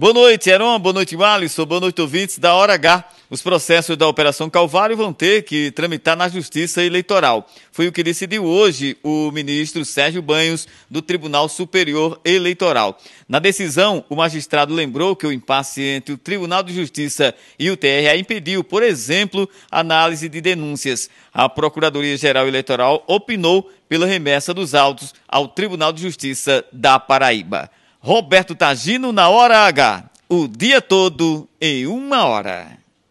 Boa noite, Heron. Boa noite, Alisson. Boa noite, ouvintes da Hora H. Os processos da Operação Calvário vão ter que tramitar na Justiça Eleitoral. Foi o que decidiu hoje o ministro Sérgio Banhos, do Tribunal Superior Eleitoral. Na decisão, o magistrado lembrou que o impasse entre o Tribunal de Justiça e o TRE impediu, por exemplo, análise de denúncias. A Procuradoria-Geral Eleitoral opinou pela remessa dos autos ao Tribunal de Justiça da Paraíba. Roberto Tagino na Hora H. O dia todo em uma hora.